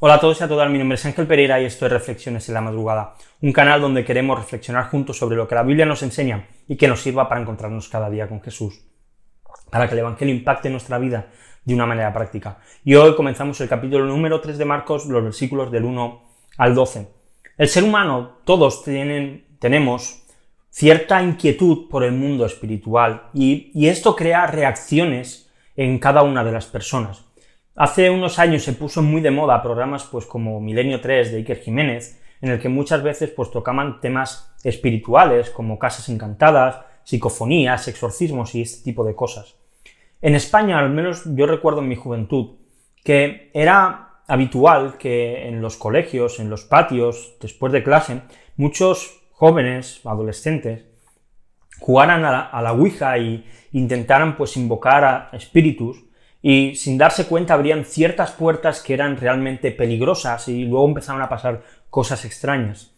Hola a todos y a todas, mi nombre es Ángel Pereira y esto es Reflexiones en la Madrugada, un canal donde queremos reflexionar juntos sobre lo que la Biblia nos enseña y que nos sirva para encontrarnos cada día con Jesús, para que el Evangelio impacte nuestra vida de una manera práctica. Y hoy comenzamos el capítulo número 3 de Marcos, los versículos del 1 al 12. El ser humano, todos tenemos cierta inquietud por el mundo espiritual y esto crea reacciones en cada una de las personas. Hace unos años se puso muy de moda programas pues como Milenio 3 de Iker Jiménez, en el que muchas veces pues tocaban temas espirituales como casas encantadas, psicofonías, exorcismos y este tipo de cosas. En España, al menos yo recuerdo en mi juventud, que era habitual que en los colegios, en los patios, después de clase, muchos jóvenes, adolescentes, jugaran a la, Ouija e intentaran pues invocar a espíritus y sin darse cuenta abrían ciertas puertas que eran realmente peligrosas y luego empezaron a pasar cosas extrañas.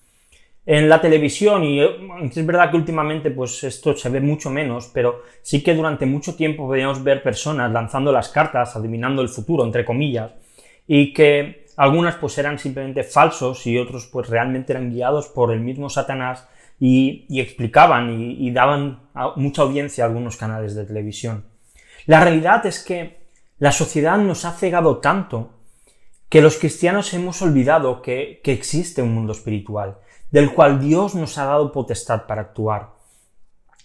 En la televisión, y eh, es verdad que últimamente pues esto se ve mucho menos, pero sí que durante mucho tiempo podíamos ver personas lanzando las cartas, adivinando el futuro, entre comillas, y que algunas pues eran simplemente falsos y otros pues realmente eran guiados por el mismo Satanás y, explicaban y, y daban mucha audiencia a algunos canales de televisión. La realidad es que la sociedad nos ha cegado tanto que los cristianos hemos olvidado que, existe un mundo espiritual, del cual Dios nos ha dado potestad para actuar.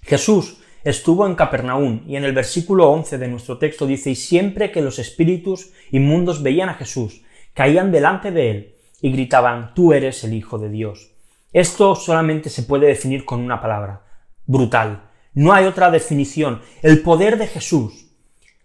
Jesús estuvo en Capernaum y en el versículo 11 de nuestro texto dice, y siempre que los espíritus inmundos veían a Jesús, caían delante de él y gritaban, tú eres el Hijo de Dios. Esto solamente se puede definir con una palabra, brutal. No hay otra definición. El poder de Jesús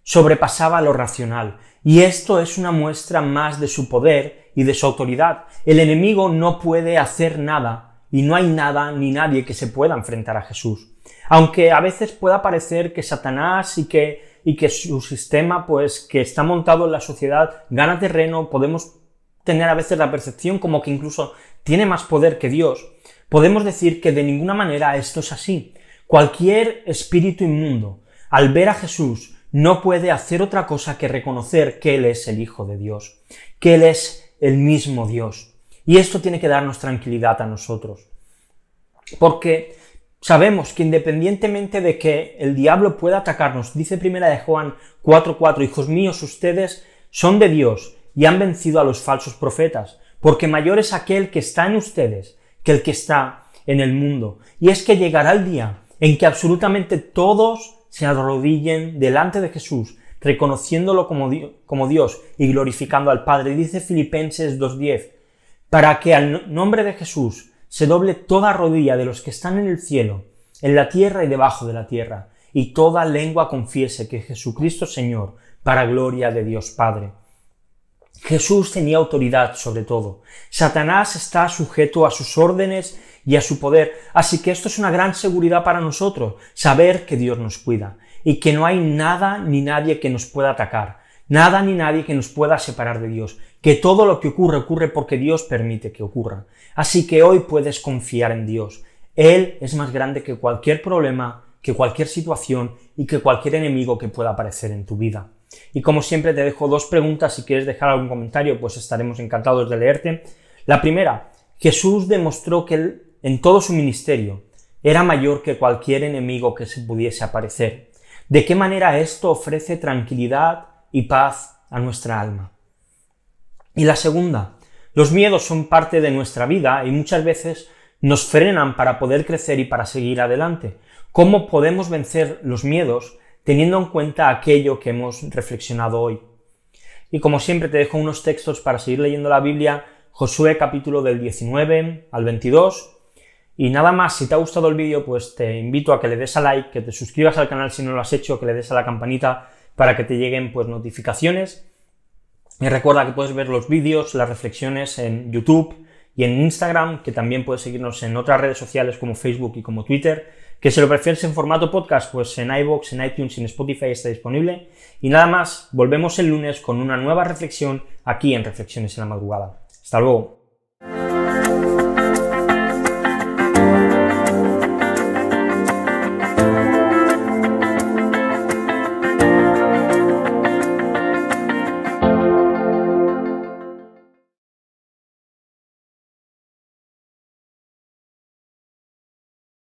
sobrepasaba lo racional, y esto es una muestra más de su poder y de su autoridad. El enemigo no puede hacer nada, y no hay nada ni nadie que se pueda enfrentar a Jesús. Aunque a veces pueda parecer que Satanás y que, y que su sistema, pues, que está montado en la sociedad, gana terreno, podemos tener a veces la percepción como que incluso tiene más poder que Dios, podemos decir que de ninguna manera esto es así. Cualquier espíritu inmundo, al ver a Jesús, no puede hacer otra cosa que reconocer que Él es el Hijo de Dios, que Él es el mismo Dios. Y esto tiene que darnos tranquilidad a nosotros. Porque sabemos que independientemente de que el diablo pueda atacarnos, dice primera de Juan 4:4, hijos míos, ustedes son de Dios y han vencido a los falsos profetas, porque mayor es aquel que está en ustedes que el que está en el mundo. Y es que llegará el día en que absolutamente todos se arrodillen delante de Jesús, reconociéndolo como, como Dios y glorificando al Padre. Dice Filipenses 2.10, para que al nombre de Jesús se doble toda rodilla de los que están en el cielo, en la tierra y debajo de la tierra, y toda lengua confiese que Jesucristo Señor, para gloria de Dios Padre. Jesús tenía autoridad sobre todo. Satanás está sujeto a sus órdenes y a su poder. Así que esto es una gran seguridad para nosotros, saber que Dios nos cuida y que no hay nada ni nadie que nos pueda atacar, nada ni nadie que nos pueda separar de Dios, que todo lo que ocurre ocurre porque Dios permite que ocurra. Así que hoy puedes confiar en Dios. Él es más grande que cualquier problema, que cualquier situación y que cualquier enemigo que pueda aparecer en tu vida. Y como siempre te dejo dos preguntas, si quieres dejar algún comentario, pues estaremos encantados de leerte. La primera, Jesús demostró que él, en todo su ministerio era mayor que cualquier enemigo que se pudiese aparecer. ¿De qué manera esto ofrece tranquilidad y paz a nuestra alma? Y la segunda, los miedos son parte de nuestra vida y muchas veces nos frenan para poder crecer y para seguir adelante. ¿Cómo podemos vencer los miedos teniendo en cuenta aquello que hemos reflexionado hoy. Y como siempre te dejo unos textos para seguir leyendo la Biblia, Josué capítulo del 19 al 22. Y nada más, si te ha gustado el vídeo, pues te invito a que le des a like, que te suscribas al canal si no lo has hecho, que le des a la campanita para que te lleguen pues notificaciones. Y recuerda que puedes ver los vídeos, las reflexiones en YouTube y en Instagram, que también puedes seguirnos en otras redes sociales como Facebook y como Twitter. Que si lo prefieres en formato podcast, pues en iVoox, en iTunes y en Spotify está disponible. Y nada más, volvemos el lunes con una nueva reflexión aquí en Reflexiones en la Madrugada. Hasta luego.